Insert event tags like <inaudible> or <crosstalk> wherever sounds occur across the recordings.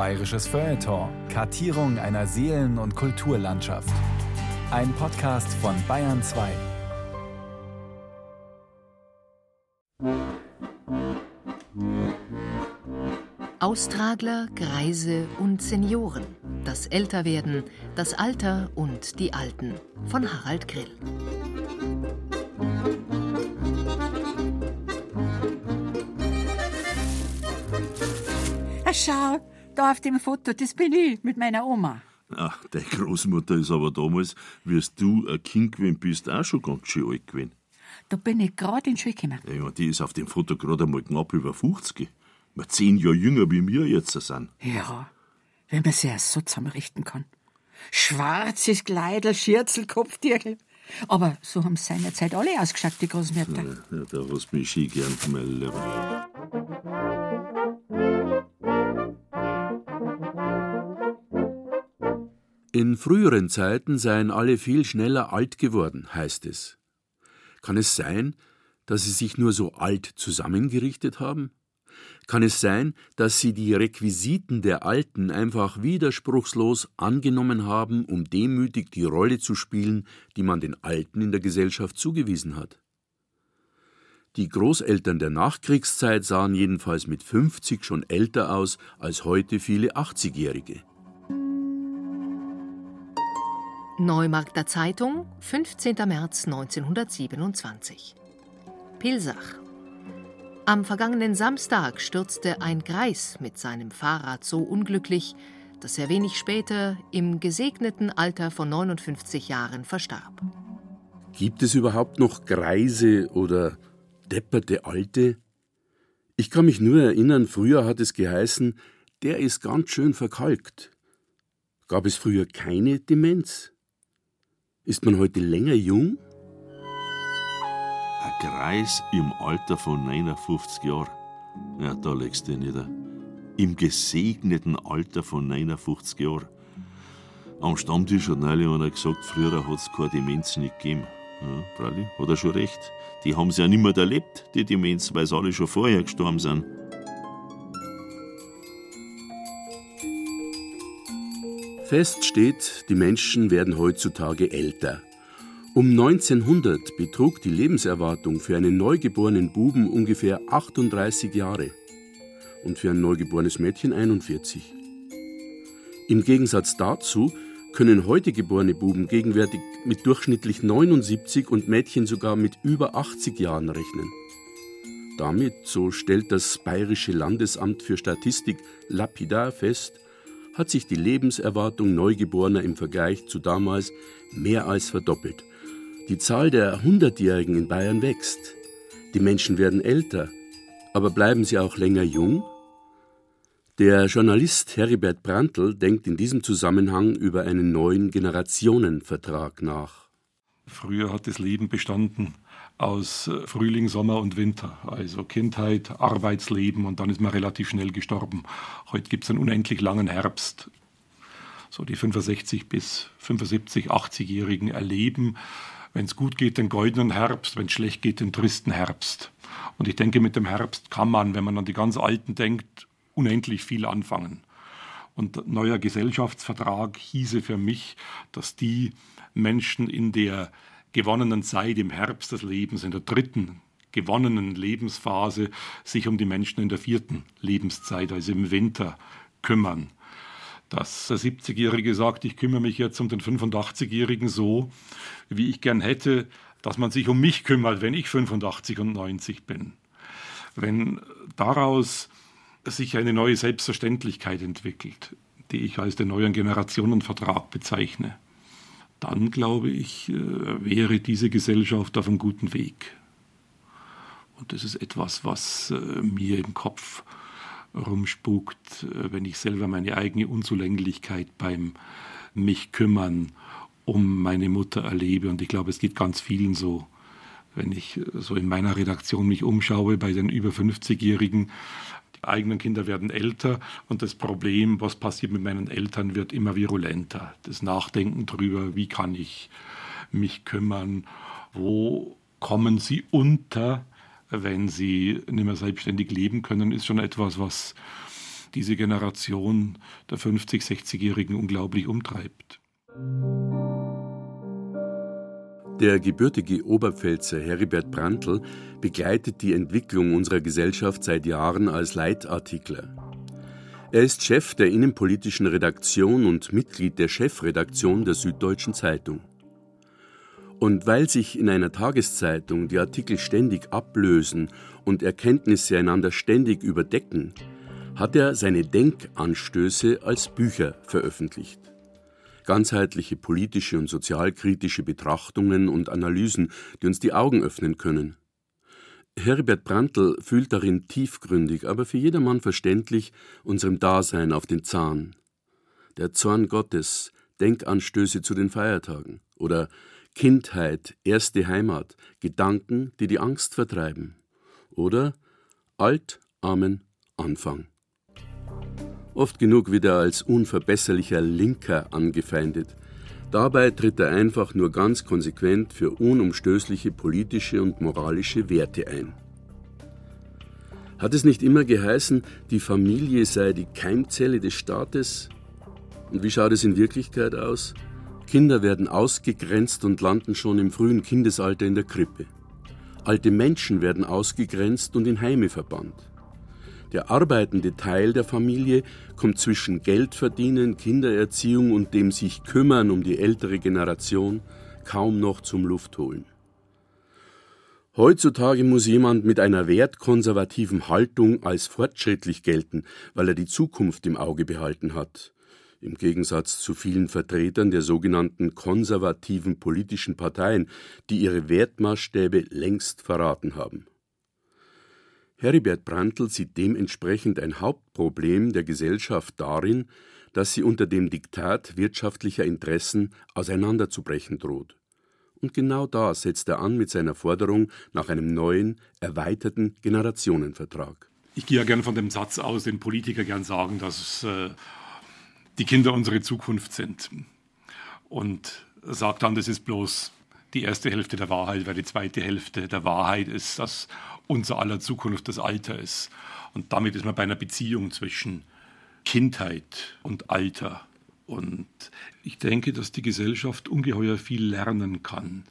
Bayerisches Feuilleton. Kartierung einer Seelen- und Kulturlandschaft. Ein Podcast von Bayern 2. Austragler, Greise und Senioren. Das Älterwerden, das Alter und die Alten von Harald Grill. Schau, da auf dem Foto, das bin ich mit meiner Oma. Ach, deine Großmutter ist aber damals, wie du ein Kind gewesen bist, auch schon ganz schön alt gewesen. Da bin ich gerade in die Schule gekommen. Ja, die ist auf dem Foto gerade einmal knapp über 50. Mal zehn Jahre jünger wie wir jetzt sind. Ja, wenn man sich so zusammenrichten kann. Schwarzes Kleidel, Schürzel, Kopftürkel. Aber so haben seinerzeit alle ausgeschaut, die Großmütter. Ja, da hast du mich schön gern, mein Lieber. In früheren Zeiten seien alle viel schneller alt geworden, heißt es. Kann es sein, dass sie sich nur so alt zusammengerichtet haben? Kann es sein, dass sie die Requisiten der Alten einfach widerspruchslos angenommen haben, um demütig die Rolle zu spielen, die man den Alten in der Gesellschaft zugewiesen hat? Die Großeltern der Nachkriegszeit sahen jedenfalls mit 50 schon älter aus als heute viele 80-Jährige. Neumarkter Zeitung, 15. März 1927. Pilsach. Am vergangenen Samstag stürzte ein Greis mit seinem Fahrrad so unglücklich, dass er wenig später im gesegneten Alter von 59 Jahren verstarb. Gibt es überhaupt noch Greise oder depperte Alte? Ich kann mich nur erinnern, früher hat es geheißen, der ist ganz schön verkalkt. Gab es früher keine Demenz? Ist man heute länger jung? Ein Kreis im Alter von 59 Jahren. Ja, da legst du dich nieder. Im gesegneten Alter von 59 Jahren. Am Stammtisch hat neulich einer gesagt, früher hat es keine Demenz nicht gegeben. Ja, freilich, hat er schon recht. Die haben sie ja nicht mehr erlebt, die Demenz, weil sie alle schon vorher gestorben sind. Fest steht, die Menschen werden heutzutage älter. Um 1900 betrug die Lebenserwartung für einen neugeborenen Buben ungefähr 38 Jahre und für ein neugeborenes Mädchen 41. Im Gegensatz dazu können heute geborene Buben gegenwärtig mit durchschnittlich 79 und Mädchen sogar mit über 80 Jahren rechnen. Damit, so stellt das Bayerische Landesamt für Statistik lapidar fest, hat sich die Lebenserwartung Neugeborener im Vergleich zu damals mehr als verdoppelt. Die Zahl der Hundertjährigen in Bayern wächst. Die Menschen werden älter. Aber bleiben sie auch länger jung? Der Journalist Heribert Brandl denkt in diesem Zusammenhang über einen neuen Generationenvertrag nach. Früher hat das Leben bestanden aus Frühling, Sommer und Winter. Also Kindheit, Arbeitsleben und dann ist man relativ schnell gestorben. Heute gibt es einen unendlich langen Herbst. So die 65 bis 75, 80-Jährigen erleben, wenn es gut geht, den goldenen Herbst, wenn es schlecht geht, den tristen Herbst. Und ich denke, mit dem Herbst kann man, wenn man an die ganz Alten denkt, unendlich viel anfangen. Und neuer Gesellschaftsvertrag hieße für mich, dass die Menschen in der gewonnenen Zeit im Herbst des Lebens, in der dritten gewonnenen Lebensphase, sich um die Menschen in der vierten Lebenszeit, also im Winter, kümmern. Dass der 70-Jährige sagt, ich kümmere mich jetzt um den 85-Jährigen so, wie ich gern hätte, dass man sich um mich kümmert, wenn ich 85 und 90 bin. Wenn daraus sich eine neue Selbstverständlichkeit entwickelt, die ich als den neuen Generationenvertrag bezeichne, dann glaube ich, äh, wäre diese Gesellschaft auf einem guten Weg. Und das ist etwas, was äh, mir im Kopf rumspukt, äh, wenn ich selber meine eigene Unzulänglichkeit beim mich kümmern um meine Mutter erlebe. Und ich glaube, es geht ganz vielen so. Wenn ich so in meiner Redaktion mich umschaue bei den über 50-Jährigen, die eigenen Kinder werden älter und das Problem, was passiert mit meinen Eltern, wird immer virulenter. Das Nachdenken darüber, wie kann ich mich kümmern, wo kommen sie unter, wenn sie nicht mehr selbstständig leben können, ist schon etwas, was diese Generation der 50-, 60-Jährigen unglaublich umtreibt. Der gebürtige Oberpfälzer Heribert Brandl begleitet die Entwicklung unserer Gesellschaft seit Jahren als Leitartikler. Er ist Chef der innenpolitischen Redaktion und Mitglied der Chefredaktion der Süddeutschen Zeitung. Und weil sich in einer Tageszeitung die Artikel ständig ablösen und Erkenntnisse einander ständig überdecken, hat er seine Denkanstöße als Bücher veröffentlicht. Ganzheitliche politische und sozialkritische Betrachtungen und Analysen, die uns die Augen öffnen können. Herbert Brandl fühlt darin tiefgründig, aber für jedermann verständlich unserem Dasein auf den Zahn. Der Zorn Gottes, Denkanstöße zu den Feiertagen oder Kindheit, erste Heimat, Gedanken, die die Angst vertreiben. Oder Alt, Amen, Anfang. Oft genug wird er als unverbesserlicher Linker angefeindet. Dabei tritt er einfach nur ganz konsequent für unumstößliche politische und moralische Werte ein. Hat es nicht immer geheißen, die Familie sei die Keimzelle des Staates? Und wie schaut es in Wirklichkeit aus? Kinder werden ausgegrenzt und landen schon im frühen Kindesalter in der Krippe. Alte Menschen werden ausgegrenzt und in Heime verbannt. Der arbeitende Teil der Familie kommt zwischen Geldverdienen, Kindererziehung und dem sich kümmern um die ältere Generation kaum noch zum Luftholen. Heutzutage muss jemand mit einer wertkonservativen Haltung als fortschrittlich gelten, weil er die Zukunft im Auge behalten hat im Gegensatz zu vielen Vertretern der sogenannten konservativen politischen Parteien, die ihre Wertmaßstäbe längst verraten haben. Heribert Brandl sieht dementsprechend ein Hauptproblem der Gesellschaft darin, dass sie unter dem Diktat wirtschaftlicher Interessen auseinanderzubrechen droht. Und genau da setzt er an mit seiner Forderung nach einem neuen, erweiterten Generationenvertrag. Ich gehe ja gern von dem Satz aus, den Politiker gern sagen, dass äh, die Kinder unsere Zukunft sind. Und sagt dann, das ist bloß die erste Hälfte der Wahrheit, weil die zweite Hälfte der Wahrheit ist, dass unser aller Zukunft das Alter ist. Und damit ist man bei einer Beziehung zwischen Kindheit und Alter. Und ich denke, dass die Gesellschaft ungeheuer viel lernen kann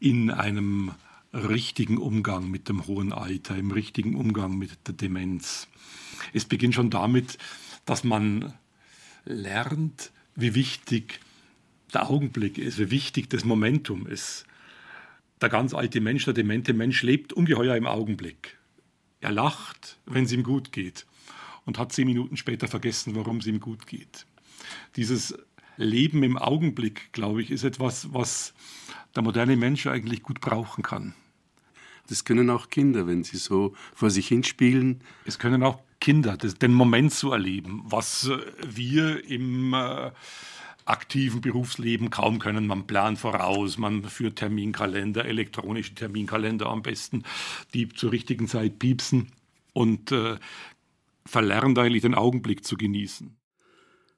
in einem richtigen Umgang mit dem hohen Alter, im richtigen Umgang mit der Demenz. Es beginnt schon damit, dass man lernt, wie wichtig der Augenblick ist, wie wichtig das Momentum ist. Der ganz alte Mensch, der demente Mensch lebt ungeheuer im Augenblick. Er lacht, wenn es ihm gut geht und hat zehn Minuten später vergessen, warum es ihm gut geht. Dieses Leben im Augenblick, glaube ich, ist etwas, was der moderne Mensch eigentlich gut brauchen kann. Das können auch Kinder, wenn sie so vor sich hinspielen. Es können auch Kinder, das, den Moment zu erleben, was wir im äh, aktiven Berufsleben kaum können. Man plant voraus, man führt Terminkalender, elektronische Terminkalender am besten, die zur richtigen Zeit piepsen und äh, verlernt eigentlich den Augenblick zu genießen.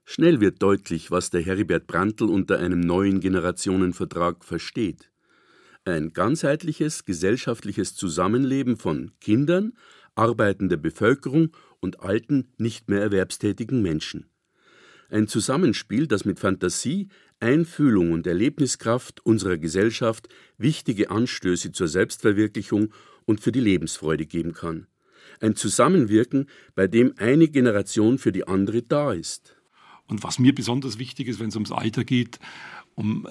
Schnell wird deutlich, was der Heribert Brandl unter einem neuen Generationenvertrag versteht. Ein ganzheitliches gesellschaftliches Zusammenleben von Kindern, arbeitender Bevölkerung und alten, nicht mehr erwerbstätigen Menschen. Ein Zusammenspiel, das mit Fantasie, Einfühlung und Erlebniskraft unserer Gesellschaft wichtige Anstöße zur Selbstverwirklichung und für die Lebensfreude geben kann. Ein Zusammenwirken, bei dem eine Generation für die andere da ist. Und was mir besonders wichtig ist, wenn es ums Alter geht, um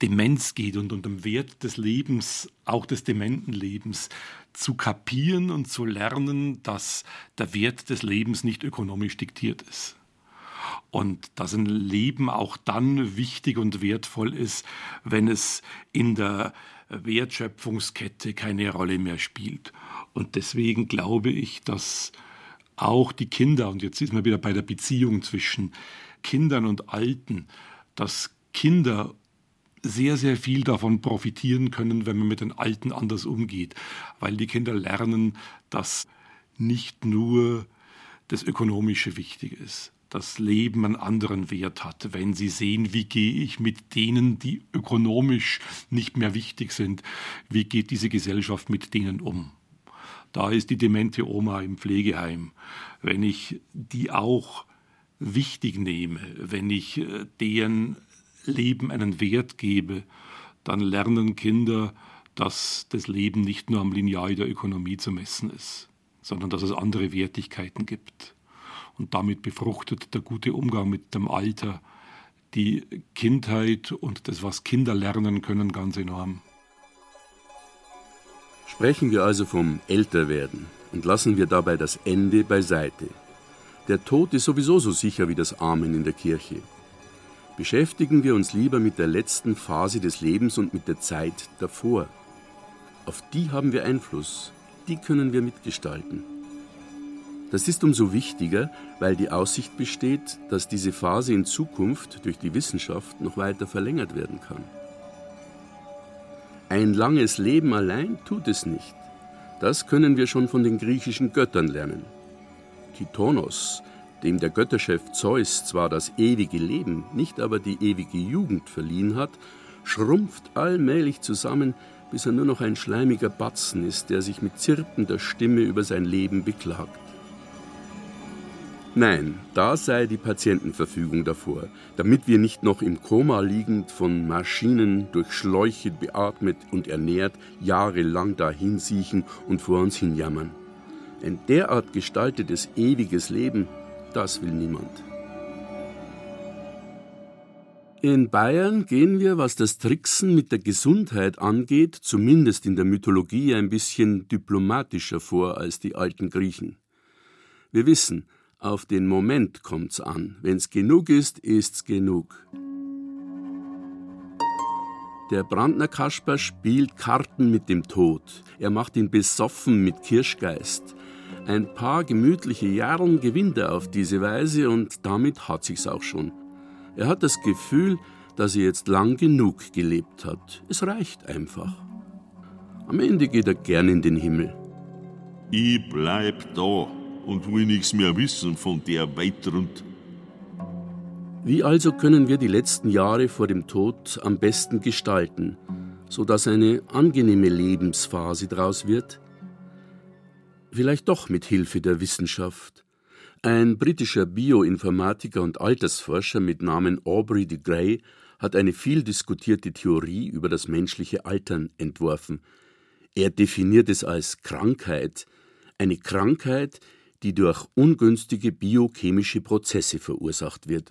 Demenz geht und um den Wert des Lebens, auch des dementen Lebens, zu kapieren und zu lernen, dass der Wert des Lebens nicht ökonomisch diktiert ist. Und dass ein Leben auch dann wichtig und wertvoll ist, wenn es in der Wertschöpfungskette keine Rolle mehr spielt. Und deswegen glaube ich, dass auch die Kinder, und jetzt ist man wieder bei der Beziehung zwischen Kindern und Alten, dass Kinder sehr, sehr viel davon profitieren können, wenn man mit den Alten anders umgeht, weil die Kinder lernen, dass nicht nur das Ökonomische wichtig ist, das Leben einen anderen Wert hat, wenn sie sehen, wie gehe ich mit denen, die ökonomisch nicht mehr wichtig sind, wie geht diese Gesellschaft mit denen um. Da ist die demente Oma im Pflegeheim. Wenn ich die auch wichtig nehme, wenn ich äh, deren Leben einen Wert gebe, dann lernen Kinder, dass das Leben nicht nur am Lineal der Ökonomie zu messen ist, sondern dass es andere Wertigkeiten gibt. Und damit befruchtet der gute Umgang mit dem Alter die Kindheit und das, was Kinder lernen können, ganz enorm. Sprechen wir also vom Älterwerden und lassen wir dabei das Ende beiseite. Der Tod ist sowieso so sicher wie das Amen in der Kirche. Beschäftigen wir uns lieber mit der letzten Phase des Lebens und mit der Zeit davor. Auf die haben wir Einfluss, die können wir mitgestalten. Das ist umso wichtiger, weil die Aussicht besteht, dass diese Phase in Zukunft durch die Wissenschaft noch weiter verlängert werden kann. Ein langes Leben allein tut es nicht. Das können wir schon von den griechischen Göttern lernen. Titonos, dem der Götterchef Zeus zwar das ewige Leben, nicht aber die ewige Jugend verliehen hat, schrumpft allmählich zusammen, bis er nur noch ein schleimiger Batzen ist, der sich mit zirpender Stimme über sein Leben beklagt. Nein, da sei die Patientenverfügung davor, damit wir nicht noch im Koma liegend, von Maschinen durch Schläuche beatmet und ernährt, jahrelang dahinsiechen und vor uns hinjammern. Ein derart gestaltetes ewiges Leben, das will niemand. In Bayern gehen wir, was das Tricksen mit der Gesundheit angeht, zumindest in der Mythologie ein bisschen diplomatischer vor als die alten Griechen. Wir wissen, auf den Moment kommt's an. Wenn's genug ist, ist's genug. Der Brandner Kasper spielt Karten mit dem Tod. Er macht ihn besoffen mit Kirschgeist. Ein paar gemütliche Jahren gewinnt er auf diese Weise und damit hat sich's auch schon. Er hat das Gefühl, dass er jetzt lang genug gelebt hat. Es reicht einfach. Am Ende geht er gern in den Himmel. Ich bleib da und will nichts mehr wissen von der Weitrund. Wie also können wir die letzten Jahre vor dem Tod am besten gestalten, sodass eine angenehme Lebensphase daraus wird? Vielleicht doch mit Hilfe der Wissenschaft. Ein britischer Bioinformatiker und Altersforscher mit Namen Aubrey de Grey hat eine viel diskutierte Theorie über das menschliche Altern entworfen. Er definiert es als Krankheit, eine Krankheit, die durch ungünstige biochemische Prozesse verursacht wird.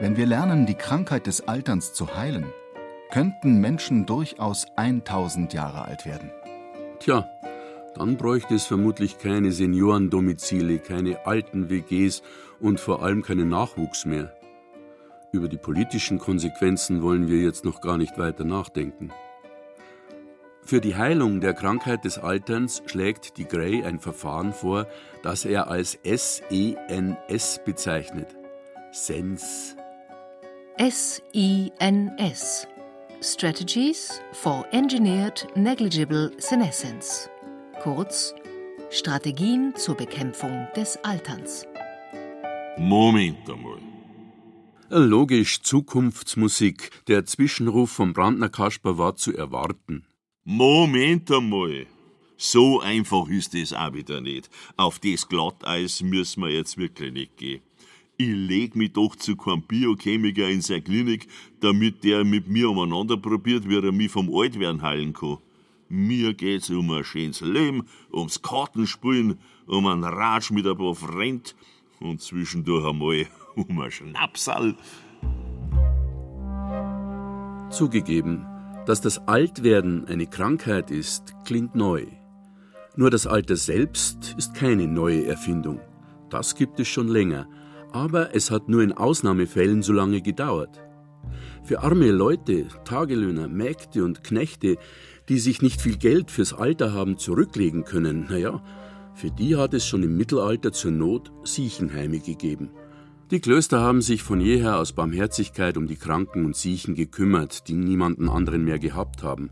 Wenn wir lernen, die Krankheit des Alterns zu heilen, könnten Menschen durchaus 1000 Jahre alt werden. Tja, dann bräuchte es vermutlich keine Seniorendomizile, keine alten WGs und vor allem keinen Nachwuchs mehr. Über die politischen Konsequenzen wollen wir jetzt noch gar nicht weiter nachdenken. Für die Heilung der Krankheit des Alterns schlägt die Gray ein Verfahren vor, das er als SENS bezeichnet. SENS. SENS Strategies for Engineered Negligible Senescence, kurz Strategien zur Bekämpfung des Alterns. Moment einmal. Logisch Zukunftsmusik. Der Zwischenruf vom Brandner Kasper war zu erwarten. Moment einmal. So einfach ist es auch wieder nicht. Auf das Glatteis müssen wir jetzt wirklich nicht gehen. Ich leg mich doch zu keinem Biochemiker in seine Klinik, damit der mit mir umeinander probiert, wie er mich vom Altwerden heilen kann. Mir geht's um ein schönes Leben, ums Kartenspielen, um einen Ratsch mit ein paar Freunden und zwischendurch einmal <laughs> um ein Schnapsal. Zugegeben, dass das Altwerden eine Krankheit ist, klingt neu. Nur das Alter selbst ist keine neue Erfindung. Das gibt es schon länger, aber es hat nur in Ausnahmefällen so lange gedauert. Für arme Leute, Tagelöhner, Mägde und Knechte, die sich nicht viel Geld fürs Alter haben zurücklegen können, naja, für die hat es schon im Mittelalter zur Not Siechenheime gegeben. Die Klöster haben sich von jeher aus Barmherzigkeit um die Kranken und Siechen gekümmert, die niemanden anderen mehr gehabt haben.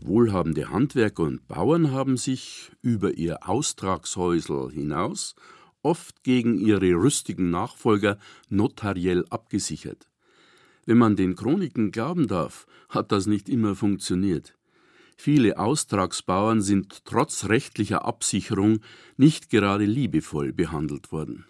Wohlhabende Handwerker und Bauern haben sich über ihr Austragshäusel hinaus oft gegen ihre rüstigen Nachfolger notariell abgesichert. Wenn man den Chroniken glauben darf, hat das nicht immer funktioniert. Viele Austragsbauern sind trotz rechtlicher Absicherung nicht gerade liebevoll behandelt worden.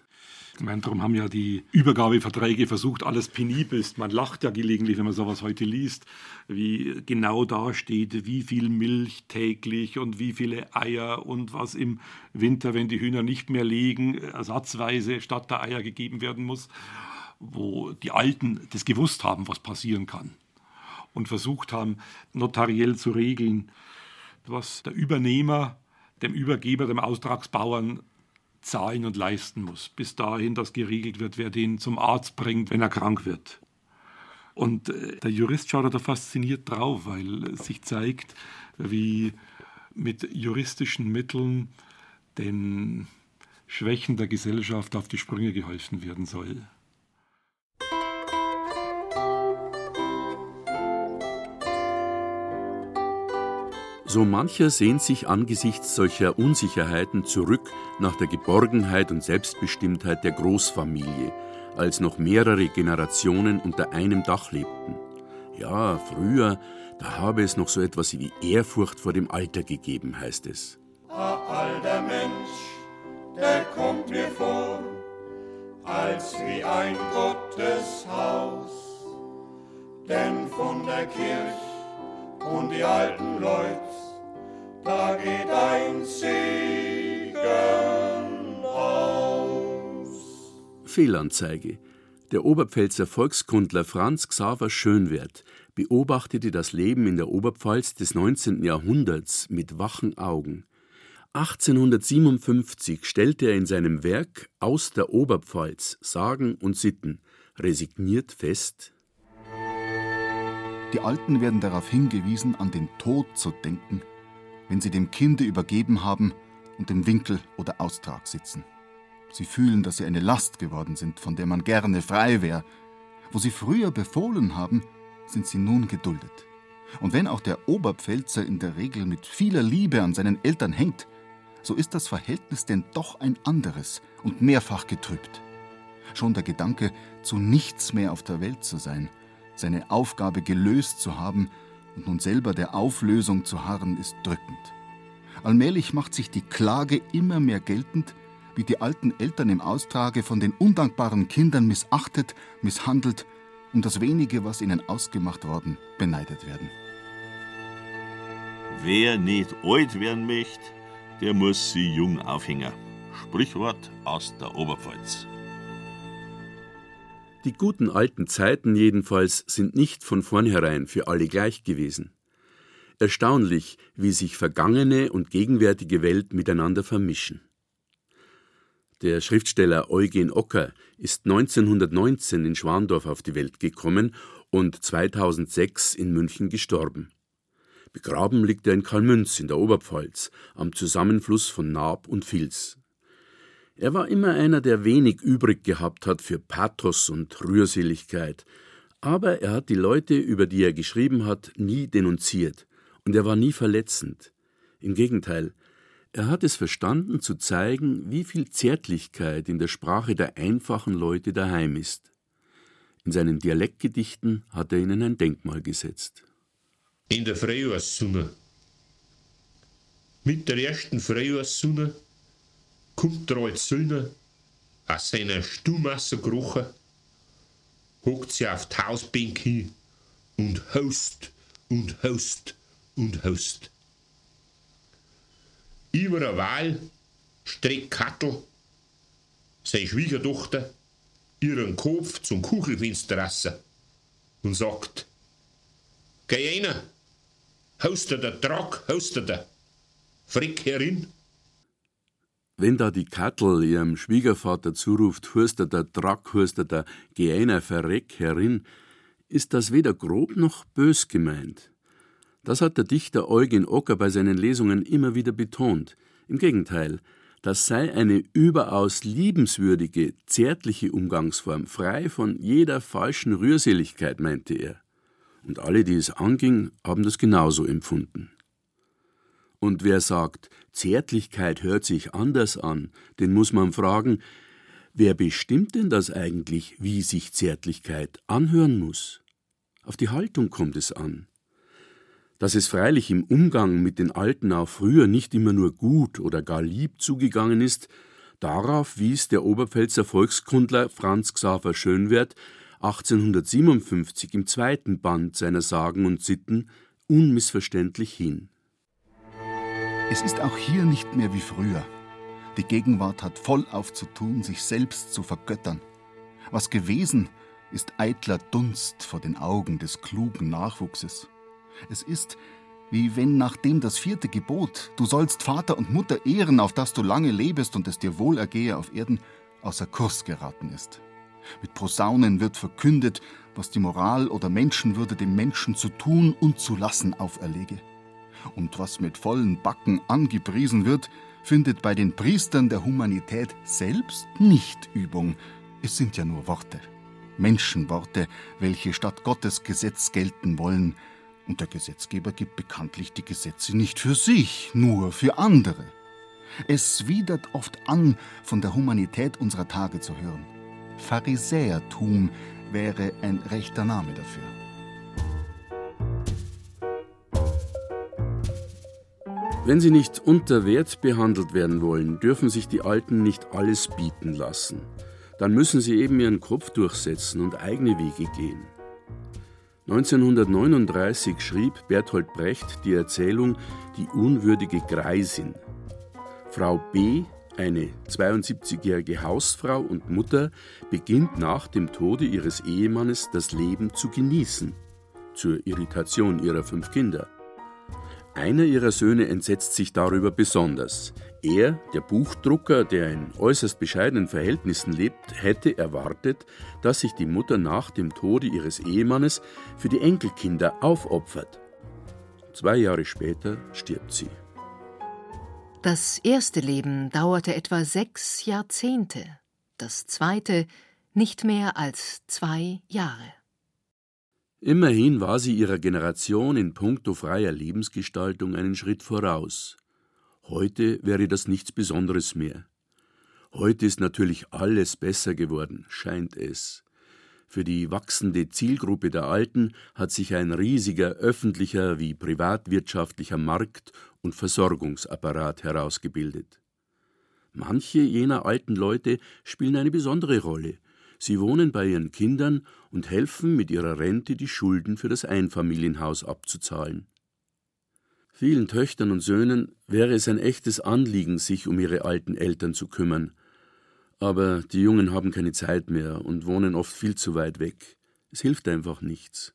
Ich meine, darum haben ja die Übergabeverträge versucht, alles penibelst. Man lacht ja gelegentlich, wenn man sowas heute liest, wie genau da steht, wie viel Milch täglich und wie viele Eier und was im Winter, wenn die Hühner nicht mehr legen, ersatzweise statt der Eier gegeben werden muss, wo die Alten das gewusst haben, was passieren kann und versucht haben, notariell zu regeln, was der Übernehmer dem Übergeber, dem Austragsbauern zahlen und leisten muss, bis dahin, dass geregelt wird, wer den zum Arzt bringt, wenn er krank wird. Und äh, der Jurist schaut da fasziniert drauf, weil sich zeigt, wie mit juristischen Mitteln den Schwächen der Gesellschaft auf die Sprünge geholfen werden soll. So mancher sehnt sich angesichts solcher Unsicherheiten zurück nach der Geborgenheit und Selbstbestimmtheit der Großfamilie, als noch mehrere Generationen unter einem Dach lebten. Ja, früher, da habe es noch so etwas wie Ehrfurcht vor dem Alter gegeben, heißt es. Ein alter Mensch, der kommt mir vor, als wie ein Gotteshaus, denn von der Kirche und die alten Leute, da geht ein Segen aus. Fehlanzeige. Der Oberpfälzer Volkskundler Franz Xaver Schönwert beobachtete das Leben in der Oberpfalz des 19. Jahrhunderts mit wachen Augen. 1857 stellte er in seinem Werk Aus der Oberpfalz Sagen und Sitten resigniert fest, die Alten werden darauf hingewiesen, an den Tod zu denken, wenn sie dem Kinde übergeben haben und im Winkel oder Austrag sitzen. Sie fühlen, dass sie eine Last geworden sind, von der man gerne frei wäre. Wo sie früher befohlen haben, sind sie nun geduldet. Und wenn auch der Oberpfälzer in der Regel mit vieler Liebe an seinen Eltern hängt, so ist das Verhältnis denn doch ein anderes und mehrfach getrübt. Schon der Gedanke, zu nichts mehr auf der Welt zu sein, seine Aufgabe gelöst zu haben und nun selber der Auflösung zu harren, ist drückend. Allmählich macht sich die Klage immer mehr geltend, wie die alten Eltern im Austrage von den undankbaren Kindern missachtet, misshandelt, um das wenige, was ihnen ausgemacht worden, beneidet werden. Wer nicht alt werden möchte, der muss sie jung aufhängen. Sprichwort aus der Oberpfalz. Die guten alten Zeiten jedenfalls sind nicht von vornherein für alle gleich gewesen. Erstaunlich, wie sich vergangene und gegenwärtige Welt miteinander vermischen. Der Schriftsteller Eugen Ocker ist 1919 in Schwandorf auf die Welt gekommen und 2006 in München gestorben. Begraben liegt er in Kalmünz in der Oberpfalz am Zusammenfluss von Naab und Vils. Er war immer einer, der wenig übrig gehabt hat für Pathos und Rührseligkeit, aber er hat die Leute, über die er geschrieben hat, nie denunziert, und er war nie verletzend. Im Gegenteil, er hat es verstanden zu zeigen, wie viel Zärtlichkeit in der Sprache der einfachen Leute daheim ist. In seinen Dialektgedichten hat er ihnen ein Denkmal gesetzt. In der Frühjahrssonne. Mit der ersten Frühjahrssonne kommt der alte Söllner aus seiner Stuhlmasse gekrochen, hockt sie auf die Hausbank hin und host und host und host. Über der Wahl streckt Kattel, seine Schwiegertochter, ihren Kopf zum Kuchelfenster raus und sagt, Geh rein, hostet der Trag, hostet der, frick herin. Wenn da die Kattel ihrem Schwiegervater zuruft, Hurster der Drack, Hurster der Geeiner verreck herin, ist das weder grob noch bös gemeint. Das hat der Dichter Eugen Ocker bei seinen Lesungen immer wieder betont. Im Gegenteil, das sei eine überaus liebenswürdige, zärtliche Umgangsform, frei von jeder falschen Rührseligkeit, meinte er. Und alle, die es anging, haben das genauso empfunden. Und wer sagt, Zärtlichkeit hört sich anders an, den muss man fragen, wer bestimmt denn das eigentlich, wie sich Zärtlichkeit anhören muss? Auf die Haltung kommt es an. Dass es freilich im Umgang mit den Alten auch früher nicht immer nur gut oder gar lieb zugegangen ist, darauf wies der Oberpfälzer Volkskundler Franz Xaver Schönwert 1857 im zweiten Band seiner Sagen und Sitten unmissverständlich hin. Es ist auch hier nicht mehr wie früher. Die Gegenwart hat voll aufzutun, sich selbst zu vergöttern. Was gewesen, ist eitler Dunst vor den Augen des klugen Nachwuchses. Es ist, wie wenn nachdem das vierte Gebot, du sollst Vater und Mutter ehren, auf das du lange lebest und es dir wohl ergehe auf Erden, außer Kurs geraten ist. Mit Posaunen wird verkündet, was die Moral oder Menschenwürde dem Menschen zu tun und zu lassen auferlege. Und was mit vollen Backen angepriesen wird, findet bei den Priestern der Humanität selbst nicht Übung. Es sind ja nur Worte. Menschenworte, welche statt Gottes Gesetz gelten wollen. Und der Gesetzgeber gibt bekanntlich die Gesetze nicht für sich, nur für andere. Es widert oft an, von der Humanität unserer Tage zu hören. Pharisäertum wäre ein rechter Name dafür. Wenn sie nicht unter Wert behandelt werden wollen, dürfen sich die Alten nicht alles bieten lassen. Dann müssen sie eben ihren Kopf durchsetzen und eigene Wege gehen. 1939 schrieb Bertolt Brecht die Erzählung Die unwürdige Greisin. Frau B eine 72-jährige Hausfrau und Mutter beginnt nach dem Tode ihres Ehemannes das Leben zu genießen, zur Irritation ihrer fünf Kinder. Einer ihrer Söhne entsetzt sich darüber besonders. Er, der Buchdrucker, der in äußerst bescheidenen Verhältnissen lebt, hätte erwartet, dass sich die Mutter nach dem Tode ihres Ehemannes für die Enkelkinder aufopfert. Zwei Jahre später stirbt sie. Das erste Leben dauerte etwa sechs Jahrzehnte, das zweite nicht mehr als zwei Jahre. Immerhin war sie ihrer Generation in puncto freier Lebensgestaltung einen Schritt voraus. Heute wäre das nichts Besonderes mehr. Heute ist natürlich alles besser geworden, scheint es. Für die wachsende Zielgruppe der Alten hat sich ein riesiger öffentlicher wie privatwirtschaftlicher Markt und Versorgungsapparat herausgebildet. Manche jener alten Leute spielen eine besondere Rolle. Sie wohnen bei ihren Kindern und helfen mit ihrer Rente die Schulden für das Einfamilienhaus abzuzahlen. Vielen Töchtern und Söhnen wäre es ein echtes Anliegen, sich um ihre alten Eltern zu kümmern, aber die Jungen haben keine Zeit mehr und wohnen oft viel zu weit weg. Es hilft einfach nichts.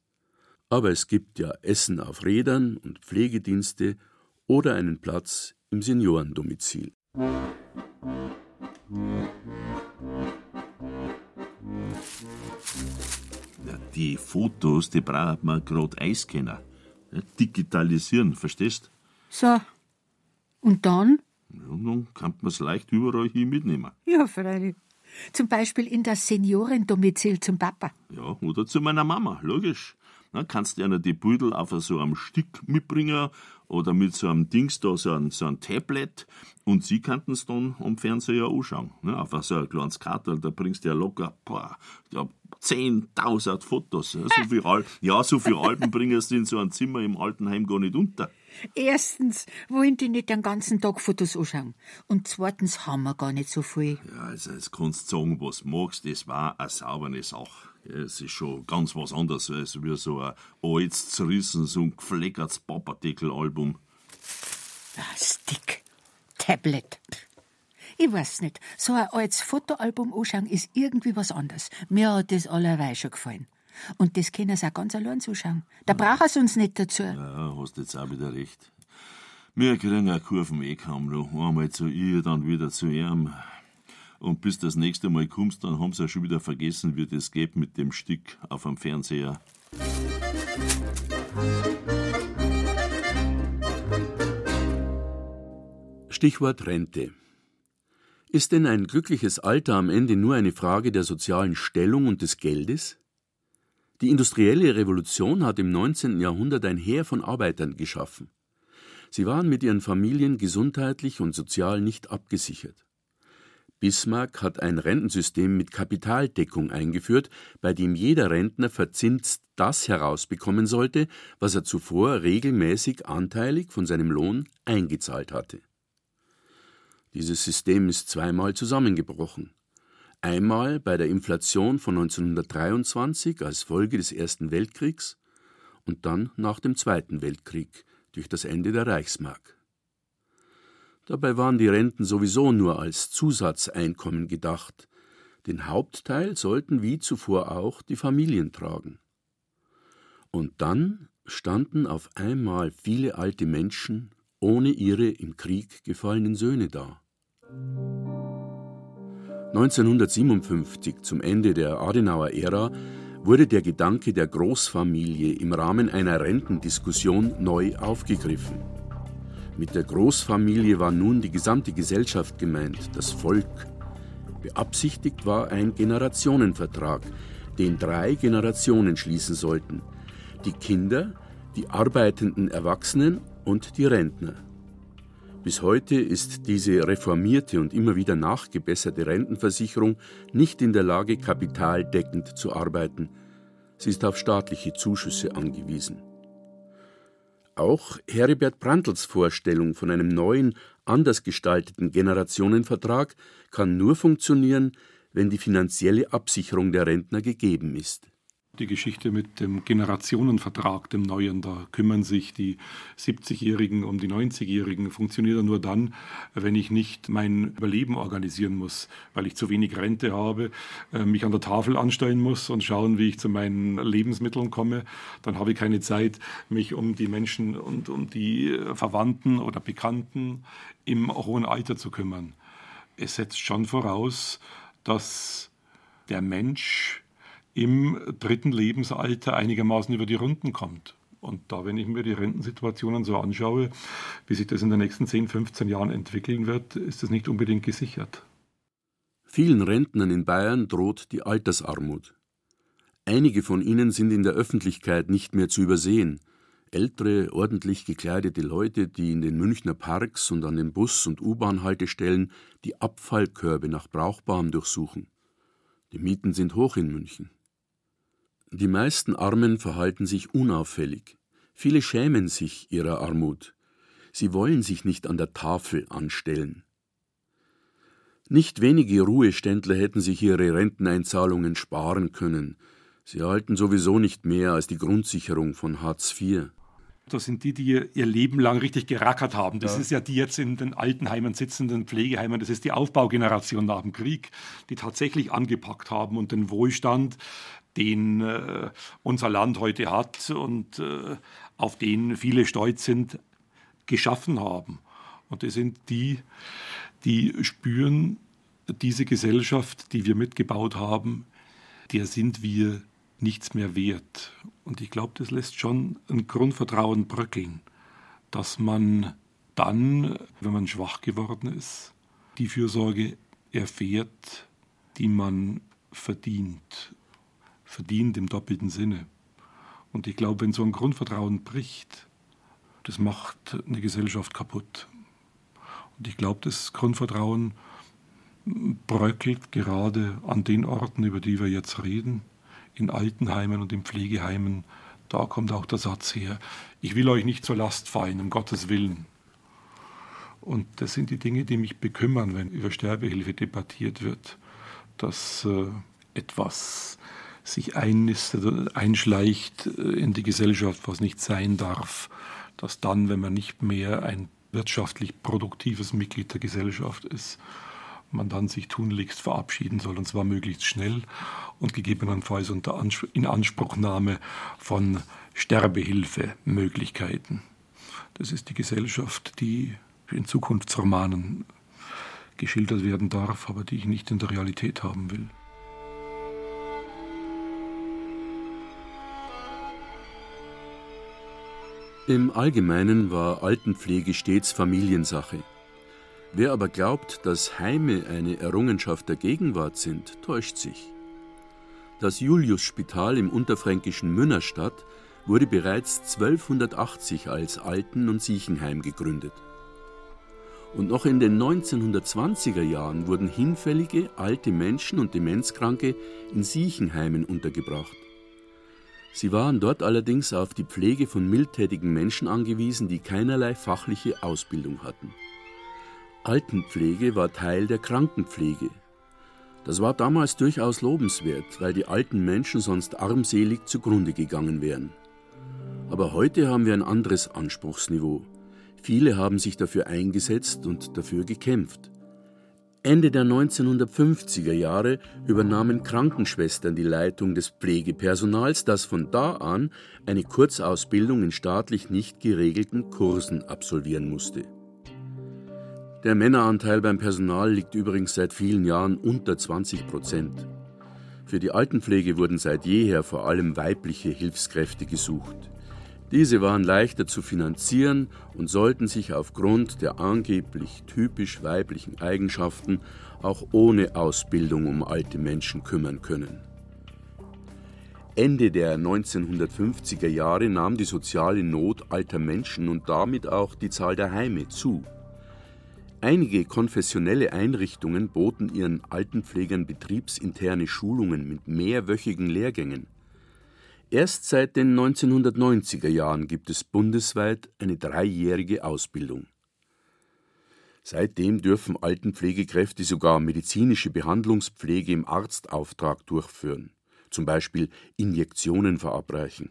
Aber es gibt ja Essen auf Rädern und Pflegedienste oder einen Platz im Seniorendomizil. Ja, die Fotos, die braucht man gerade einscannen. digitalisieren, verstehst? So. Und dann? Ja, dann kann man es leicht überall hier mitnehmen. Ja, freilich. Zum Beispiel in das Seniorendomizil zum Papa. Ja, oder zu meiner Mama, logisch. Na, kannst du einer die Beutel auf so einem Stück mitbringen oder mit so einem Dings da, so ein, so ein Tablet und sie könnten es dann am Fernseher anschauen. Ne, auf so ein kleines Kartel, da bringst du ja locker boah, ja, 10.000 Fotos. Ja, so viel, Al ja, so viele Alben bringst du in so ein Zimmer im Altenheim gar nicht unter. Erstens wollen die nicht den ganzen Tag Fotos anschauen. Und zweitens haben wir gar nicht so viel. Ja, also jetzt kannst du sagen, was du magst, das war eine saubere Sache. Ja, es ist schon ganz was anderes als wie so ein altes, zerrissenes und gefleckertes Papadeckel-Album. Stick. Tablet. Ich weiß nicht, so ein altes Fotoalbum anschauen ist irgendwie was anderes. Mir hat das allerweil schon gefallen. Und das können sie auch ganz allein zuschauen. Da brauchen sie uns nicht dazu. Ja, hast jetzt auch wieder recht. Wir kriegen eine Kurven eh kaum noch. Einmal zu ihr, dann wieder zu ihm. Und bis das nächste Mal kommst, dann haben sie ja schon wieder vergessen, wie das geht mit dem Stück auf dem Fernseher. Stichwort Rente. Ist denn ein glückliches Alter am Ende nur eine Frage der sozialen Stellung und des Geldes? Die industrielle Revolution hat im 19. Jahrhundert ein Heer von Arbeitern geschaffen. Sie waren mit ihren Familien gesundheitlich und sozial nicht abgesichert. Bismarck hat ein Rentensystem mit Kapitaldeckung eingeführt, bei dem jeder Rentner verzinst das herausbekommen sollte, was er zuvor regelmäßig anteilig von seinem Lohn eingezahlt hatte. Dieses System ist zweimal zusammengebrochen. Einmal bei der Inflation von 1923 als Folge des Ersten Weltkriegs und dann nach dem Zweiten Weltkrieg durch das Ende der Reichsmark. Dabei waren die Renten sowieso nur als Zusatzeinkommen gedacht. Den Hauptteil sollten wie zuvor auch die Familien tragen. Und dann standen auf einmal viele alte Menschen ohne ihre im Krieg gefallenen Söhne da. 1957, zum Ende der Adenauer Ära, wurde der Gedanke der Großfamilie im Rahmen einer Rentendiskussion neu aufgegriffen. Mit der Großfamilie war nun die gesamte Gesellschaft gemeint, das Volk. Beabsichtigt war ein Generationenvertrag, den drei Generationen schließen sollten. Die Kinder, die arbeitenden Erwachsenen und die Rentner. Bis heute ist diese reformierte und immer wieder nachgebesserte Rentenversicherung nicht in der Lage, kapitaldeckend zu arbeiten. Sie ist auf staatliche Zuschüsse angewiesen. Auch Heribert Brandls Vorstellung von einem neuen, anders gestalteten Generationenvertrag kann nur funktionieren, wenn die finanzielle Absicherung der Rentner gegeben ist die Geschichte mit dem Generationenvertrag, dem neuen. Da kümmern sich die 70-Jährigen um die 90-Jährigen. Funktioniert nur dann, wenn ich nicht mein Überleben organisieren muss, weil ich zu wenig Rente habe, äh, mich an der Tafel anstellen muss und schauen, wie ich zu meinen Lebensmitteln komme. Dann habe ich keine Zeit, mich um die Menschen und um die Verwandten oder Bekannten im hohen Alter zu kümmern. Es setzt schon voraus, dass der Mensch im dritten Lebensalter einigermaßen über die Runden kommt. Und da, wenn ich mir die Rentensituationen so anschaue, wie sich das in den nächsten 10, 15 Jahren entwickeln wird, ist das nicht unbedingt gesichert. Vielen Rentnern in Bayern droht die Altersarmut. Einige von ihnen sind in der Öffentlichkeit nicht mehr zu übersehen. Ältere, ordentlich gekleidete Leute, die in den Münchner Parks und an den Bus- und U-Bahn-Haltestellen die Abfallkörbe nach Brauchbarem durchsuchen. Die Mieten sind hoch in München. Die meisten Armen verhalten sich unauffällig. Viele schämen sich ihrer Armut. Sie wollen sich nicht an der Tafel anstellen. Nicht wenige Ruheständler hätten sich ihre Renteneinzahlungen sparen können. Sie erhalten sowieso nicht mehr als die Grundsicherung von Hartz IV. Das sind die, die ihr Leben lang richtig gerackert haben. Das ja. ist ja die jetzt in den Altenheimen sitzenden Pflegeheimen. Das ist die Aufbaugeneration nach dem Krieg, die tatsächlich angepackt haben und den Wohlstand den äh, unser Land heute hat und äh, auf den viele stolz sind, geschaffen haben. Und das sind die, die spüren, diese Gesellschaft, die wir mitgebaut haben, der sind wir nichts mehr wert. Und ich glaube, das lässt schon ein Grundvertrauen bröckeln, dass man dann, wenn man schwach geworden ist, die Fürsorge erfährt, die man verdient verdient im doppelten Sinne. Und ich glaube, wenn so ein Grundvertrauen bricht, das macht eine Gesellschaft kaputt. Und ich glaube, das Grundvertrauen bröckelt gerade an den Orten, über die wir jetzt reden, in Altenheimen und in Pflegeheimen. Da kommt auch der Satz her, ich will euch nicht zur Last fallen, um Gottes Willen. Und das sind die Dinge, die mich bekümmern, wenn über Sterbehilfe debattiert wird, dass äh, etwas sich einnistet, einschleicht äh, in die Gesellschaft, was nicht sein darf, dass dann, wenn man nicht mehr ein wirtschaftlich produktives Mitglied der Gesellschaft ist, man dann sich tunlichst verabschieden soll, und zwar möglichst schnell und gegebenenfalls unter Anspr Inanspruchnahme von Sterbehilfemöglichkeiten. Das ist die Gesellschaft, die in Zukunftsromanen geschildert werden darf, aber die ich nicht in der Realität haben will. Im Allgemeinen war Altenpflege stets Familiensache. Wer aber glaubt, dass Heime eine Errungenschaft der Gegenwart sind, täuscht sich. Das Juliusspital im unterfränkischen Münnerstadt wurde bereits 1280 als Alten- und Siechenheim gegründet. Und noch in den 1920er Jahren wurden hinfällige, alte Menschen und Demenzkranke in Siechenheimen untergebracht. Sie waren dort allerdings auf die Pflege von mildtätigen Menschen angewiesen, die keinerlei fachliche Ausbildung hatten. Altenpflege war Teil der Krankenpflege. Das war damals durchaus lobenswert, weil die alten Menschen sonst armselig zugrunde gegangen wären. Aber heute haben wir ein anderes Anspruchsniveau. Viele haben sich dafür eingesetzt und dafür gekämpft. Ende der 1950er Jahre übernahmen Krankenschwestern die Leitung des Pflegepersonals, das von da an eine Kurzausbildung in staatlich nicht geregelten Kursen absolvieren musste. Der Männeranteil beim Personal liegt übrigens seit vielen Jahren unter 20 Prozent. Für die Altenpflege wurden seit jeher vor allem weibliche Hilfskräfte gesucht. Diese waren leichter zu finanzieren und sollten sich aufgrund der angeblich typisch weiblichen Eigenschaften auch ohne Ausbildung um alte Menschen kümmern können. Ende der 1950er Jahre nahm die soziale Not alter Menschen und damit auch die Zahl der Heime zu. Einige konfessionelle Einrichtungen boten ihren Altenpflegern betriebsinterne Schulungen mit mehrwöchigen Lehrgängen. Erst seit den 1990er Jahren gibt es bundesweit eine dreijährige Ausbildung. Seitdem dürfen Altenpflegekräfte sogar medizinische Behandlungspflege im Arztauftrag durchführen, zum Beispiel Injektionen verabreichen.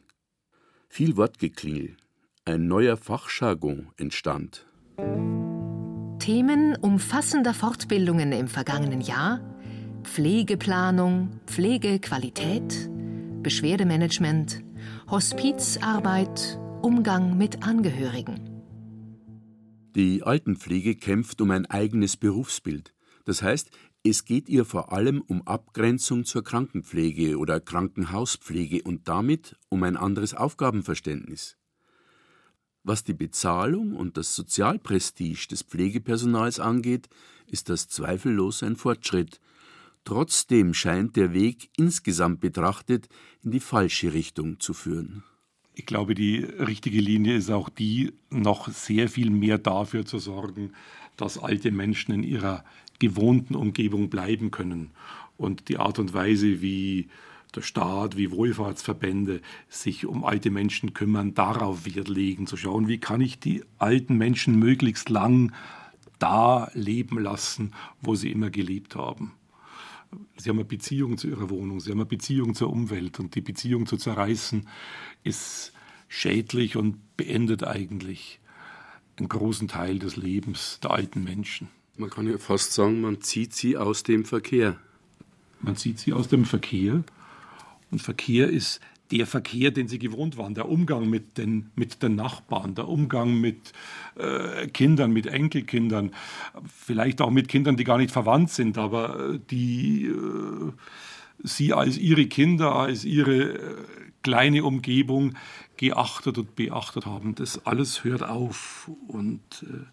Viel Wortgeklingel, ein neuer Fachjargon entstand. Themen umfassender Fortbildungen im vergangenen Jahr Pflegeplanung, Pflegequalität, Beschwerdemanagement, Hospizarbeit, Umgang mit Angehörigen. Die Altenpflege kämpft um ein eigenes Berufsbild. Das heißt, es geht ihr vor allem um Abgrenzung zur Krankenpflege oder Krankenhauspflege und damit um ein anderes Aufgabenverständnis. Was die Bezahlung und das Sozialprestige des Pflegepersonals angeht, ist das zweifellos ein Fortschritt, Trotzdem scheint der Weg insgesamt betrachtet in die falsche Richtung zu führen. Ich glaube, die richtige Linie ist auch die, noch sehr viel mehr dafür zu sorgen, dass alte Menschen in ihrer gewohnten Umgebung bleiben können. Und die Art und Weise, wie der Staat, wie Wohlfahrtsverbände sich um alte Menschen kümmern, darauf Wert legen, zu schauen, wie kann ich die alten Menschen möglichst lang da leben lassen, wo sie immer gelebt haben. Sie haben eine Beziehung zu ihrer Wohnung, sie haben eine Beziehung zur Umwelt und die Beziehung zu zerreißen ist schädlich und beendet eigentlich einen großen Teil des Lebens der alten Menschen. Man kann ja fast sagen, man zieht sie aus dem Verkehr. Man zieht sie aus dem Verkehr und Verkehr ist der Verkehr, den sie gewohnt waren, der Umgang mit den, mit den Nachbarn, der Umgang mit äh, Kindern, mit Enkelkindern, vielleicht auch mit Kindern, die gar nicht verwandt sind, aber äh, die äh, sie als ihre Kinder, als ihre äh, kleine Umgebung geachtet und beachtet haben. Das alles hört auf und äh,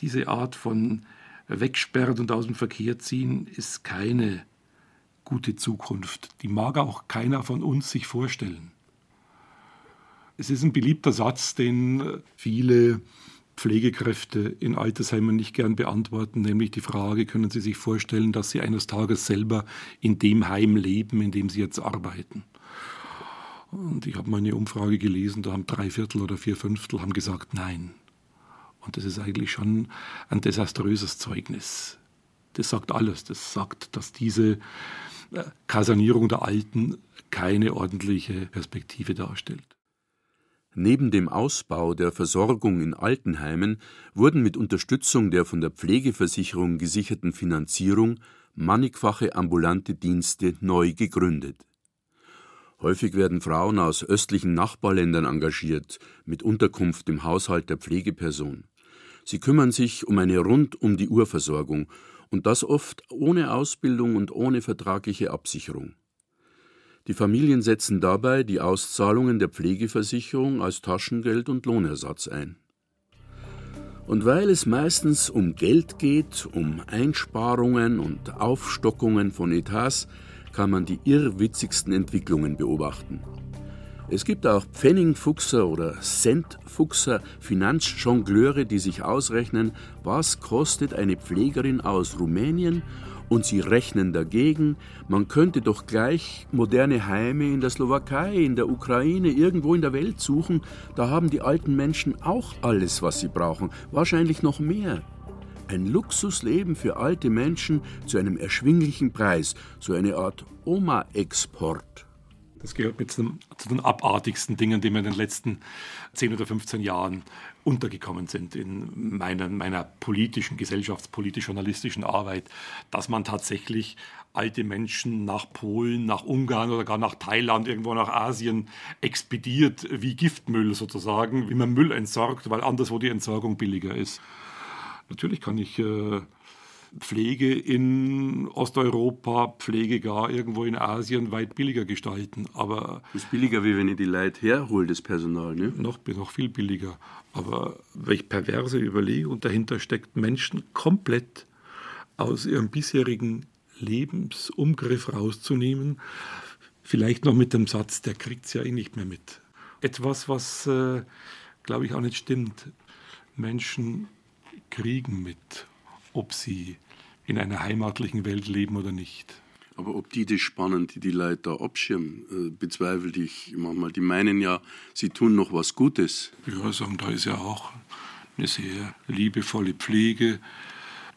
diese Art von wegsperren und aus dem Verkehr ziehen ist keine gute Zukunft. Die mag auch keiner von uns sich vorstellen. Es ist ein beliebter Satz, den viele Pflegekräfte in Altersheimen nicht gern beantworten, nämlich die Frage, können Sie sich vorstellen, dass Sie eines Tages selber in dem Heim leben, in dem Sie jetzt arbeiten? Und ich habe mal eine Umfrage gelesen, da haben drei Viertel oder vier Fünftel haben gesagt Nein. Und das ist eigentlich schon ein desaströses Zeugnis. Das sagt alles. Das sagt, dass diese Kasernierung der Alten keine ordentliche Perspektive darstellt. Neben dem Ausbau der Versorgung in Altenheimen wurden mit Unterstützung der von der Pflegeversicherung gesicherten Finanzierung mannigfache ambulante Dienste neu gegründet. Häufig werden Frauen aus östlichen Nachbarländern engagiert, mit Unterkunft im Haushalt der Pflegeperson. Sie kümmern sich um eine rund um die Uhr Versorgung und das oft ohne Ausbildung und ohne vertragliche Absicherung. Die Familien setzen dabei die Auszahlungen der Pflegeversicherung als Taschengeld und Lohnersatz ein. Und weil es meistens um Geld geht, um Einsparungen und Aufstockungen von Etats, kann man die irrwitzigsten Entwicklungen beobachten. Es gibt auch Pfennigfuchser oder Centfuchser, Finanzjongleure, die sich ausrechnen, was kostet eine Pflegerin aus Rumänien und sie rechnen dagegen, man könnte doch gleich moderne Heime in der Slowakei, in der Ukraine, irgendwo in der Welt suchen, da haben die alten Menschen auch alles, was sie brauchen, wahrscheinlich noch mehr. Ein Luxusleben für alte Menschen zu einem erschwinglichen Preis, so eine Art Oma-Export. Das gehört mit zu den, zu den, abartigsten Dingen, die mir in den letzten 10 oder 15 Jahren untergekommen sind in meiner, meiner politischen, gesellschaftspolitisch-journalistischen Arbeit, dass man tatsächlich alte Menschen nach Polen, nach Ungarn oder gar nach Thailand, irgendwo nach Asien expediert wie Giftmüll sozusagen, wie man Müll entsorgt, weil anderswo die Entsorgung billiger ist. Natürlich kann ich äh, Pflege in Osteuropa, Pflege gar irgendwo in Asien weit billiger gestalten. Aber das ist billiger, wie wenn ich die Leute herhole, das Personal, ne? Noch, noch viel billiger. Aber welch perverse Überlegung dahinter steckt, Menschen komplett aus ihrem bisherigen Lebensumgriff rauszunehmen, vielleicht noch mit dem Satz, der kriegt es ja eh nicht mehr mit. Etwas, was, äh, glaube ich, auch nicht stimmt. Menschen kriegen mit ob sie in einer heimatlichen Welt leben oder nicht. Aber ob die das spannend, die die Leute da abschirmen, äh, bezweifle ich manchmal. Die meinen ja, sie tun noch was Gutes. Ja, sagen, da ist ja auch eine sehr liebevolle Pflege.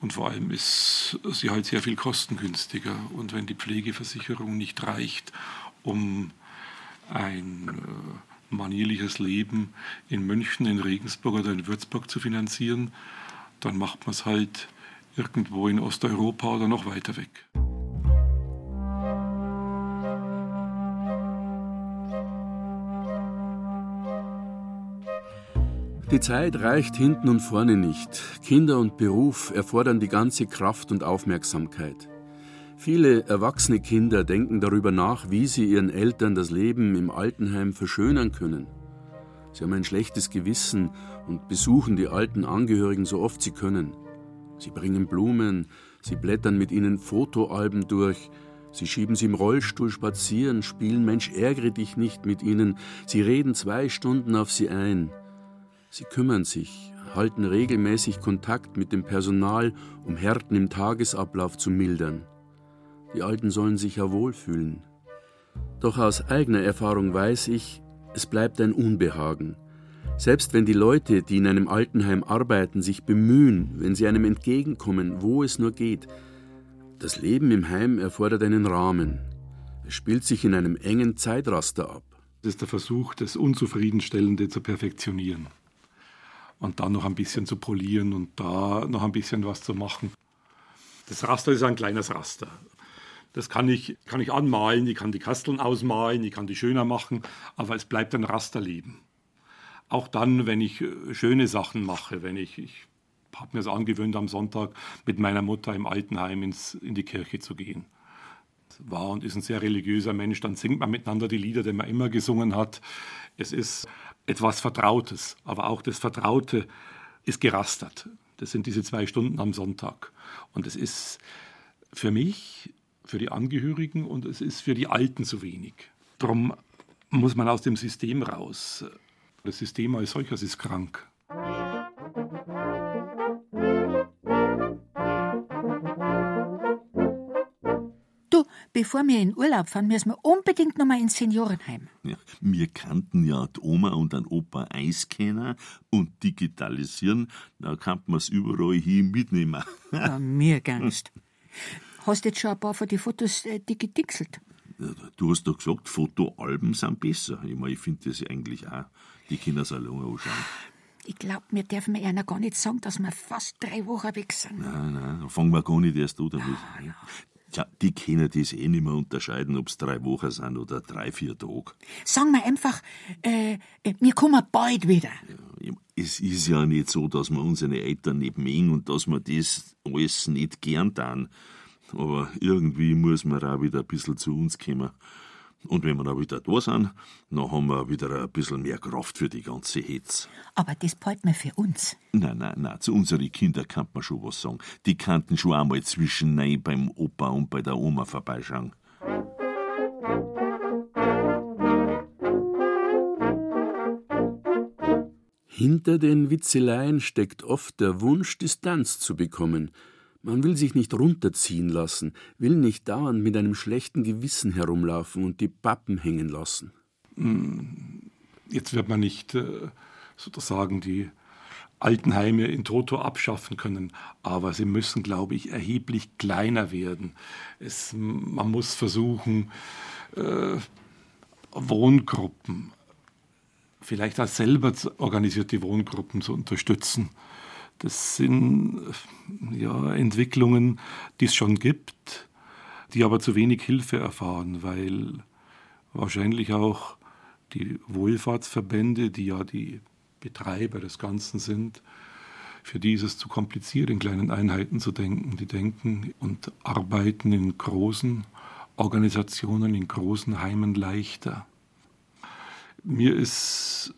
Und vor allem ist sie halt sehr viel kostengünstiger. Und wenn die Pflegeversicherung nicht reicht, um ein äh, manierliches Leben in München, in Regensburg oder in Würzburg zu finanzieren, dann macht man es halt irgendwo in Osteuropa oder noch weiter weg. Die Zeit reicht hinten und vorne nicht. Kinder und Beruf erfordern die ganze Kraft und Aufmerksamkeit. Viele erwachsene Kinder denken darüber nach, wie sie ihren Eltern das Leben im Altenheim verschönern können. Sie haben ein schlechtes Gewissen und besuchen die alten Angehörigen so oft sie können. Sie bringen Blumen, sie blättern mit ihnen Fotoalben durch, sie schieben sie im Rollstuhl spazieren, spielen Mensch ärgere dich nicht mit ihnen, sie reden zwei Stunden auf sie ein. Sie kümmern sich, halten regelmäßig Kontakt mit dem Personal, um Härten im Tagesablauf zu mildern. Die Alten sollen sich ja wohlfühlen. Doch aus eigener Erfahrung weiß ich, es bleibt ein Unbehagen. Selbst wenn die Leute, die in einem Altenheim arbeiten, sich bemühen, wenn sie einem entgegenkommen, wo es nur geht, das Leben im Heim erfordert einen Rahmen. Es spielt sich in einem engen Zeitraster ab. Das ist der Versuch, das Unzufriedenstellende zu perfektionieren. Und dann noch ein bisschen zu polieren und da noch ein bisschen was zu machen. Das Raster ist ein kleines Raster. Das kann ich, kann ich anmalen, ich kann die Kasteln ausmalen, ich kann die schöner machen, aber es bleibt ein Rasterleben. Auch dann, wenn ich äh, schöne Sachen mache, wenn ich, ich habe mir es angewöhnt, am Sonntag mit meiner Mutter im Altenheim ins, in die Kirche zu gehen. War und ist ein sehr religiöser Mensch, dann singt man miteinander die Lieder, die man immer gesungen hat. Es ist etwas Vertrautes, aber auch das Vertraute ist gerastert. Das sind diese zwei Stunden am Sonntag. Und es ist für mich, für die Angehörigen und es ist für die Alten zu wenig. Darum muss man aus dem System raus. Das System als solches ist krank. Du, bevor wir in Urlaub fahren, müssen wir unbedingt noch mal ins Seniorenheim. Ja, wir kannten ja die Oma und den Opa einscannen und digitalisieren. Da kann man es überall hin mitnehmen. Ja, mir gangst. <laughs> Hast jetzt schon ein paar von den Fotos äh, digitixelt? Du hast doch gesagt, Fotoalben sind besser. Ich, mein, ich finde das eigentlich auch. Die Kinder sollen anschauen. Ich glaube, wir dürfen mir einer gar nicht sagen, dass wir fast drei Wochen weg sind. Nein, nein, fangen wir gar nicht erst an damit. Ah, ja. Tja, die können das eh nicht mehr unterscheiden, ob es drei Wochen sind oder drei, vier Tage. Sagen wir einfach, äh, wir kommen bald wieder. Ja, es ist ja nicht so, dass wir unsere Eltern nicht mögen und dass wir das alles nicht gern tun. Aber irgendwie muss man auch wieder ein bisschen zu uns kommen. Und wenn wir dann wieder da sind, dann haben wir wieder ein bisschen mehr Kraft für die ganze Hetz. Aber das bald mir für uns. Nein, nein, nein, zu unseren Kindern kann man schon was sagen. Die kannten schon einmal zwischen nein beim Opa und bei der Oma vorbeischauen. Hinter den Witzeleien steckt oft der Wunsch, Distanz zu bekommen – man will sich nicht runterziehen lassen, will nicht dauernd mit einem schlechten Gewissen herumlaufen und die Pappen hängen lassen. Hm, jetzt wird man nicht äh, sozusagen die Altenheime in Toto abschaffen können, aber sie müssen, glaube ich, erheblich kleiner werden. Es, man muss versuchen, äh, Wohngruppen, vielleicht auch selber organisierte Wohngruppen zu unterstützen. Das sind ja, Entwicklungen, die es schon gibt, die aber zu wenig Hilfe erfahren, weil wahrscheinlich auch die Wohlfahrtsverbände, die ja die Betreiber des Ganzen sind, für die ist es zu kompliziert, in kleinen Einheiten zu denken. Die denken und arbeiten in großen Organisationen, in großen Heimen leichter. Mir ist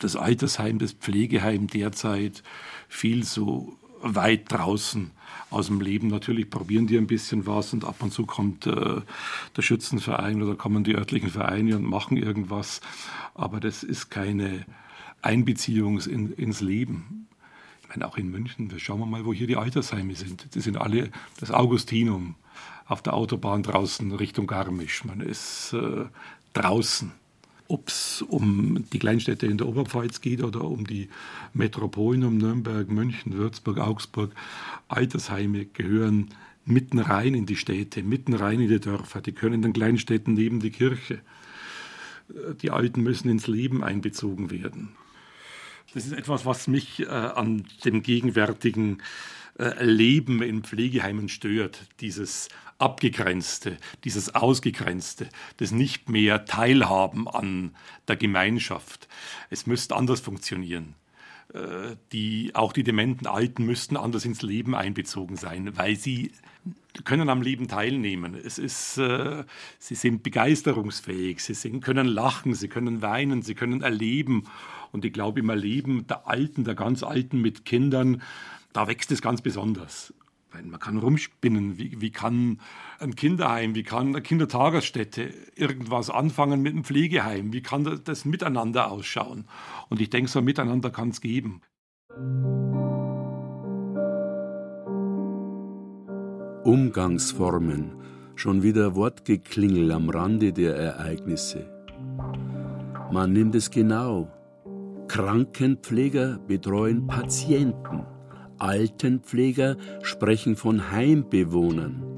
das Altersheim, das Pflegeheim derzeit viel so weit draußen aus dem Leben. Natürlich probieren die ein bisschen was und ab und zu kommt äh, der Schützenverein oder kommen die örtlichen Vereine und machen irgendwas. Aber das ist keine Einbeziehung in, ins Leben. Ich meine, auch in München, schauen wir mal, wo hier die Altersheime sind. Die sind alle das Augustinum auf der Autobahn draußen Richtung Garmisch. Man ist äh, draußen. Ob es um die Kleinstädte in der Oberpfalz geht oder um die Metropolen um Nürnberg, München, Würzburg, Augsburg, Altersheime gehören mitten rein in die Städte, mitten rein in die Dörfer. Die können in den Kleinstädten neben die Kirche. Die Alten müssen ins Leben einbezogen werden. Das ist etwas, was mich äh, an dem gegenwärtigen Leben in Pflegeheimen stört. Dieses Abgegrenzte, dieses Ausgegrenzte, das nicht mehr Teilhaben an der Gemeinschaft. Es müsste anders funktionieren. Äh, die, auch die dementen Alten müssten anders ins Leben einbezogen sein, weil sie können am Leben teilnehmen. Es ist, äh, sie sind begeisterungsfähig, sie sind, können lachen, sie können weinen, sie können erleben. Und ich glaube, im Erleben der Alten, der ganz Alten mit Kindern, da wächst es ganz besonders. Man kann rumspinnen, wie, wie kann ein Kinderheim, wie kann eine Kindertagesstätte irgendwas anfangen mit einem Pflegeheim, wie kann das miteinander ausschauen. Und ich denke, so ein Miteinander kann es geben. Umgangsformen, schon wieder Wortgeklingel am Rande der Ereignisse. Man nimmt es genau. Krankenpfleger betreuen Patienten. Altenpfleger sprechen von Heimbewohnern.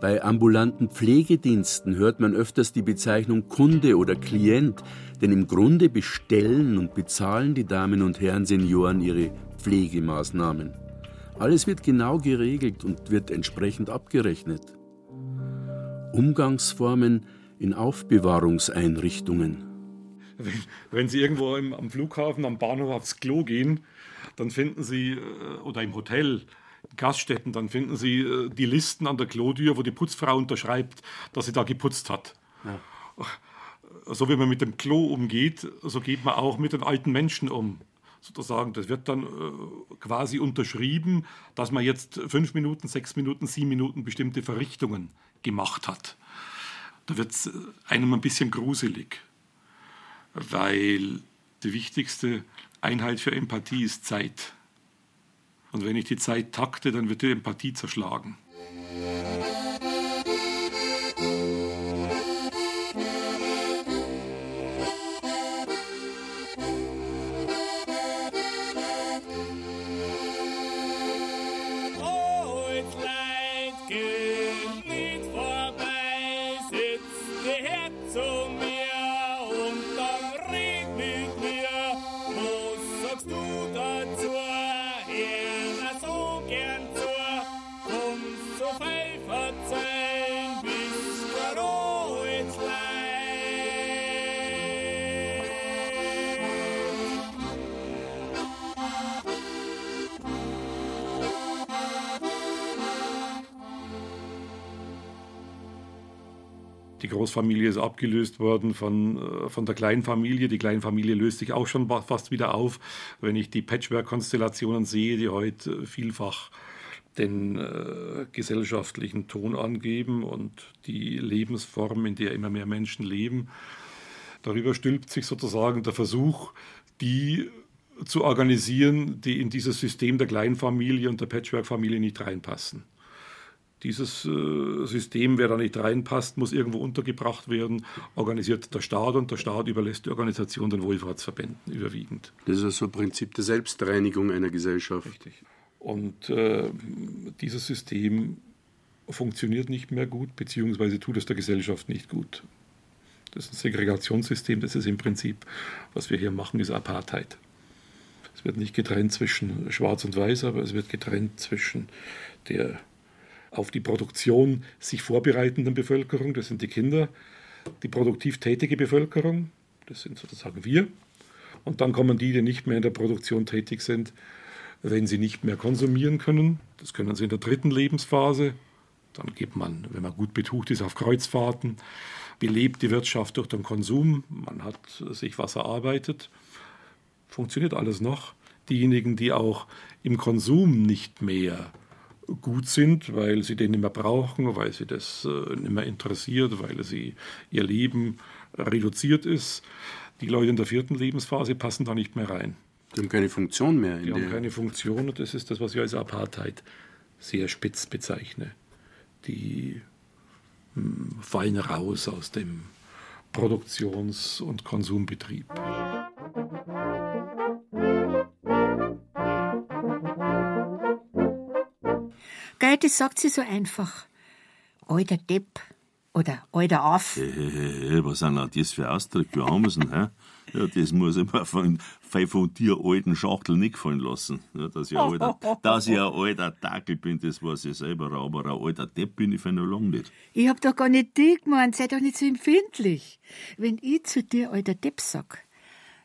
Bei ambulanten Pflegediensten hört man öfters die Bezeichnung Kunde oder Klient, denn im Grunde bestellen und bezahlen die Damen und Herren Senioren ihre Pflegemaßnahmen. Alles wird genau geregelt und wird entsprechend abgerechnet. Umgangsformen in Aufbewahrungseinrichtungen. Wenn, wenn Sie irgendwo im, am Flughafen, am Bahnhof aufs Klo gehen, dann finden Sie, äh, oder im Hotel, Gaststätten, dann finden Sie äh, die Listen an der Klotür, wo die Putzfrau unterschreibt, dass sie da geputzt hat. Ja. So wie man mit dem Klo umgeht, so geht man auch mit den alten Menschen um. Sozusagen, das wird dann äh, quasi unterschrieben, dass man jetzt fünf Minuten, sechs Minuten, sieben Minuten bestimmte Verrichtungen gemacht hat. Da wird es einem ein bisschen gruselig, weil die wichtigste Einheit für Empathie ist Zeit. Und wenn ich die Zeit takte, dann wird die Empathie zerschlagen. Großfamilie ist abgelöst worden von, äh, von der Kleinfamilie. Die Kleinfamilie löst sich auch schon fast wieder auf, wenn ich die Patchwork-Konstellationen sehe, die heute vielfach den äh, gesellschaftlichen Ton angeben und die Lebensform, in der immer mehr Menschen leben. Darüber stülpt sich sozusagen der Versuch, die zu organisieren, die in dieses System der Kleinfamilie und der Patchwork-Familie nicht reinpassen. Dieses äh, System, wer da nicht reinpasst, muss irgendwo untergebracht werden, organisiert der Staat und der Staat überlässt die Organisation den Wohlfahrtsverbänden überwiegend. Das ist also ein Prinzip der Selbstreinigung einer Gesellschaft. Richtig. Und äh, dieses System funktioniert nicht mehr gut, beziehungsweise tut es der Gesellschaft nicht gut. Das ist ein Segregationssystem, das ist im Prinzip, was wir hier machen, ist Apartheid. Es wird nicht getrennt zwischen Schwarz und Weiß, aber es wird getrennt zwischen der auf die Produktion sich vorbereitenden Bevölkerung, das sind die Kinder, die produktiv tätige Bevölkerung, das sind sozusagen wir, und dann kommen die, die nicht mehr in der Produktion tätig sind, wenn sie nicht mehr konsumieren können. Das können sie in der dritten Lebensphase. Dann geht man, wenn man gut betucht ist, auf Kreuzfahrten, belebt die Wirtschaft durch den Konsum, man hat sich was erarbeitet. Funktioniert alles noch. Diejenigen, die auch im Konsum nicht mehr gut sind, weil sie den nicht mehr brauchen, weil sie das äh, nicht mehr interessiert, weil sie ihr Leben reduziert ist. Die Leute in der vierten Lebensphase passen da nicht mehr rein. Die haben keine Funktion mehr. die haben keine Funktion und das ist das, was ich als Apartheid sehr spitz bezeichne. Die hm, fallen raus aus dem Produktions- und Konsumbetrieb. Gell, das sagt sie so einfach. Alter Depp oder alter Aff. Hey, hey, hey, was sind denn das für Ausdrücke? Wie haben wir denn, hä? Ja, das muss ich mir von, von dir alten Schachtel nicht gefallen lassen. Ja, dass, ich ein alter, <laughs> dass ich ein alter Dackel bin, das weiß ich selber, aber ein alter Depp bin ich für noch lange nicht. Ich hab doch gar nicht die gemeint, sei doch nicht so empfindlich. Wenn ich zu dir alter Depp sag,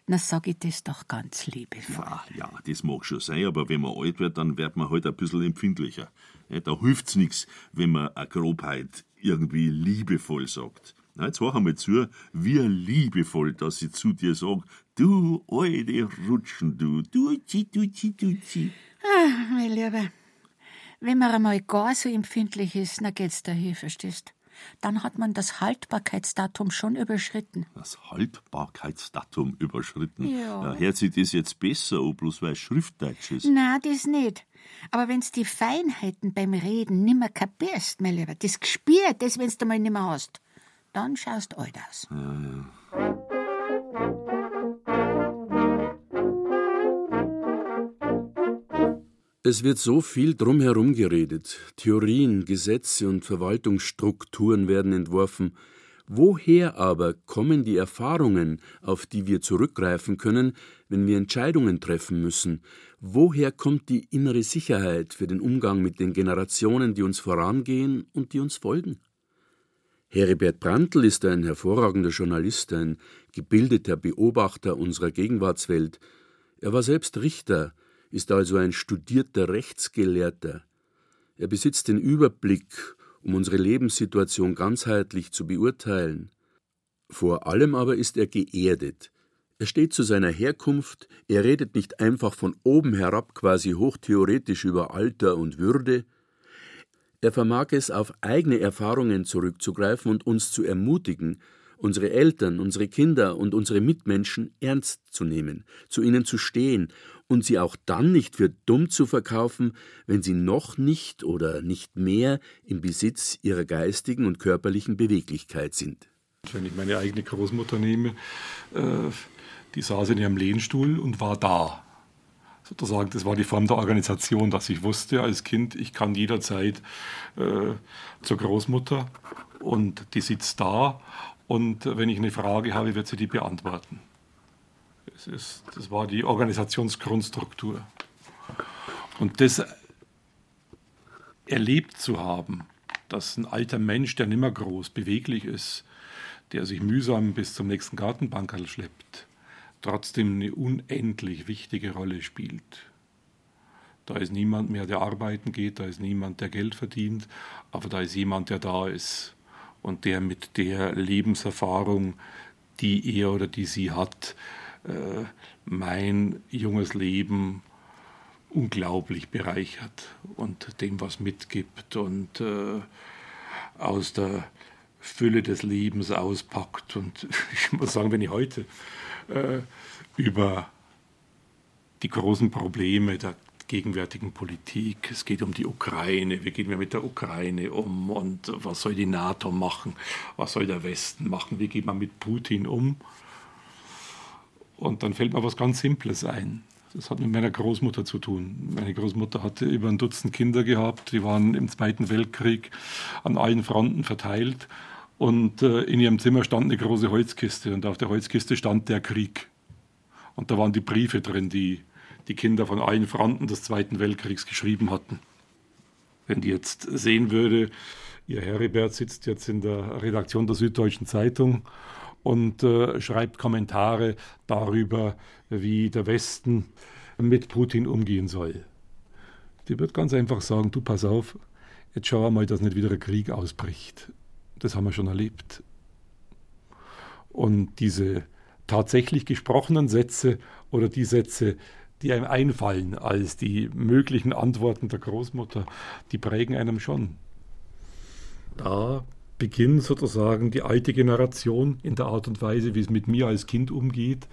dann sag ich das doch ganz liebevoll. Ja, ja, das mag schon sein, aber wenn man alt wird, dann wird man halt ein bisschen empfindlicher. Ja, da hilft's nix, wenn man eine Grobheit irgendwie liebevoll sagt. Na, jetzt mach einmal zu, wie liebevoll, dass ich zu dir sag, du alte Rutschen, du, duzi, duzi, duzi. Ah, mein Lieber, wenn man einmal gar so empfindlich ist, dann geht's dahin, verstehst? Dann hat man das Haltbarkeitsdatum schon überschritten. Das Haltbarkeitsdatum überschritten? Ja. ja hört sich das jetzt besser an, bloß weil es Schriftdeutsch ist? Na, das nicht. Aber wenn's die Feinheiten beim Reden nimmer kapierst, mein Lieber, das Gespür, das wenn's du mal nimmer hast, dann schaust alt aus. Es wird so viel drumherum geredet. Theorien, Gesetze und Verwaltungsstrukturen werden entworfen. Woher aber kommen die Erfahrungen, auf die wir zurückgreifen können, wenn wir Entscheidungen treffen müssen? Woher kommt die innere Sicherheit für den Umgang mit den Generationen, die uns vorangehen und die uns folgen? Heribert Brandl ist ein hervorragender Journalist, ein gebildeter Beobachter unserer Gegenwartswelt. Er war selbst Richter, ist also ein studierter Rechtsgelehrter. Er besitzt den Überblick, um unsere Lebenssituation ganzheitlich zu beurteilen. Vor allem aber ist er geerdet. Er steht zu seiner Herkunft, er redet nicht einfach von oben herab quasi hochtheoretisch über Alter und Würde, er vermag es, auf eigene Erfahrungen zurückzugreifen und uns zu ermutigen, unsere Eltern, unsere Kinder und unsere Mitmenschen ernst zu nehmen, zu ihnen zu stehen und sie auch dann nicht für dumm zu verkaufen, wenn sie noch nicht oder nicht mehr im Besitz ihrer geistigen und körperlichen Beweglichkeit sind. Wenn ich meine eigene Großmutter nehme, äh, die saß in ihrem Lehnstuhl und war da. Sozusagen, das war die Form der Organisation, dass ich wusste als Kind, ich kann jederzeit äh, zur Großmutter und die sitzt da und wenn ich eine Frage habe, wird sie die beantworten. Das, ist, das war die Organisationsgrundstruktur. Und das erlebt zu haben, dass ein alter Mensch, der nimmer groß, beweglich ist, der sich mühsam bis zum nächsten Gartenbankerl schleppt, trotzdem eine unendlich wichtige Rolle spielt. Da ist niemand mehr, der arbeiten geht, da ist niemand, der Geld verdient, aber da ist jemand, der da ist und der mit der Lebenserfahrung, die er oder die sie hat, äh, mein junges Leben unglaublich bereichert und dem was mitgibt und äh, aus der Fülle des Lebens auspackt. Und <laughs> ich muss sagen, wenn ich heute äh, über die großen Probleme der gegenwärtigen Politik. Es geht um die Ukraine. Wie gehen wir mit der Ukraine um? Und was soll die NATO machen? Was soll der Westen machen? Wie geht man mit Putin um? Und dann fällt mir was ganz Simples ein. Das hat mit meiner Großmutter zu tun. Meine Großmutter hatte über ein Dutzend Kinder gehabt, die waren im Zweiten Weltkrieg an allen Fronten verteilt. Und äh, in ihrem Zimmer stand eine große Holzkiste und auf der Holzkiste stand der Krieg. Und da waren die Briefe drin, die die Kinder von allen Fronten des Zweiten Weltkriegs geschrieben hatten. Wenn die jetzt sehen würde, ihr Heribert sitzt jetzt in der Redaktion der Süddeutschen Zeitung und äh, schreibt Kommentare darüber, wie der Westen mit Putin umgehen soll. Die wird ganz einfach sagen, du pass auf, jetzt schau mal, dass nicht wieder ein Krieg ausbricht. Das haben wir schon erlebt. Und diese tatsächlich gesprochenen Sätze oder die Sätze, die einem einfallen als die möglichen Antworten der Großmutter, die prägen einem schon. Da beginnt sozusagen die alte Generation in der Art und Weise, wie es mit mir als Kind umgeht,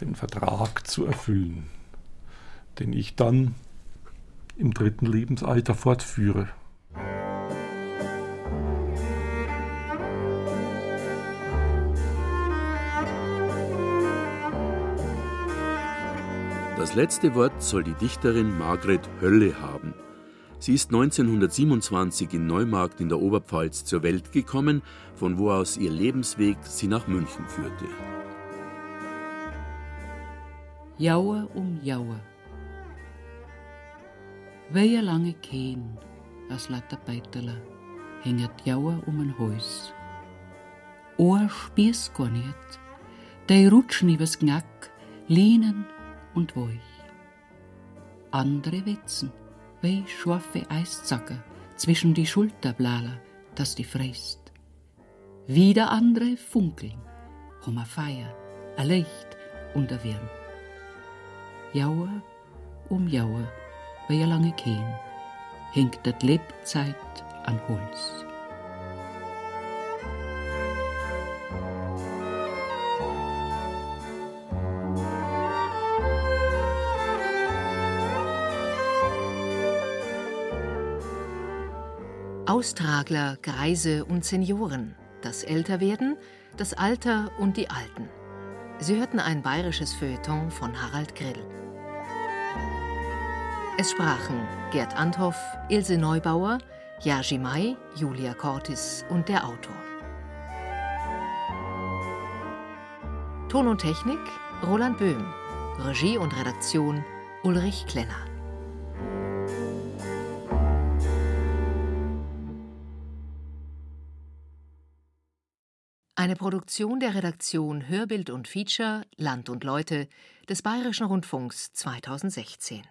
den Vertrag zu erfüllen, den ich dann im dritten Lebensalter fortführe. Das letzte Wort soll die Dichterin Margret Hölle haben. Sie ist 1927 in Neumarkt in der Oberpfalz zur Welt gekommen, von wo aus ihr Lebensweg sie nach München führte. Jaue um Jaue. Weie lange Kehn, as latter Beiterler, hänget Jaue um ein Haus. Ohr spieß gar nicht, dei rutschen übers Knack, lehnen und weich. Andere wetzen, wie scharfe Eiszacker zwischen die Schulterblaler, dass die fräst. Wieder andere funkeln, haben a Feier, a Licht und a Wärm. Jaue um Jaue, wie a lange Kehn, hängt dat Lebzeit an Holz. Austragler, Greise und Senioren, das Älterwerden, das Alter und die Alten. Sie hörten ein bayerisches Feuilleton von Harald Grill. Es sprachen Gerd Anthoff, Ilse Neubauer, Jerzy May, Julia Cortis und der Autor. Ton und Technik Roland Böhm, Regie und Redaktion Ulrich Klenner. Eine Produktion der Redaktion Hörbild und Feature Land und Leute des Bayerischen Rundfunks 2016.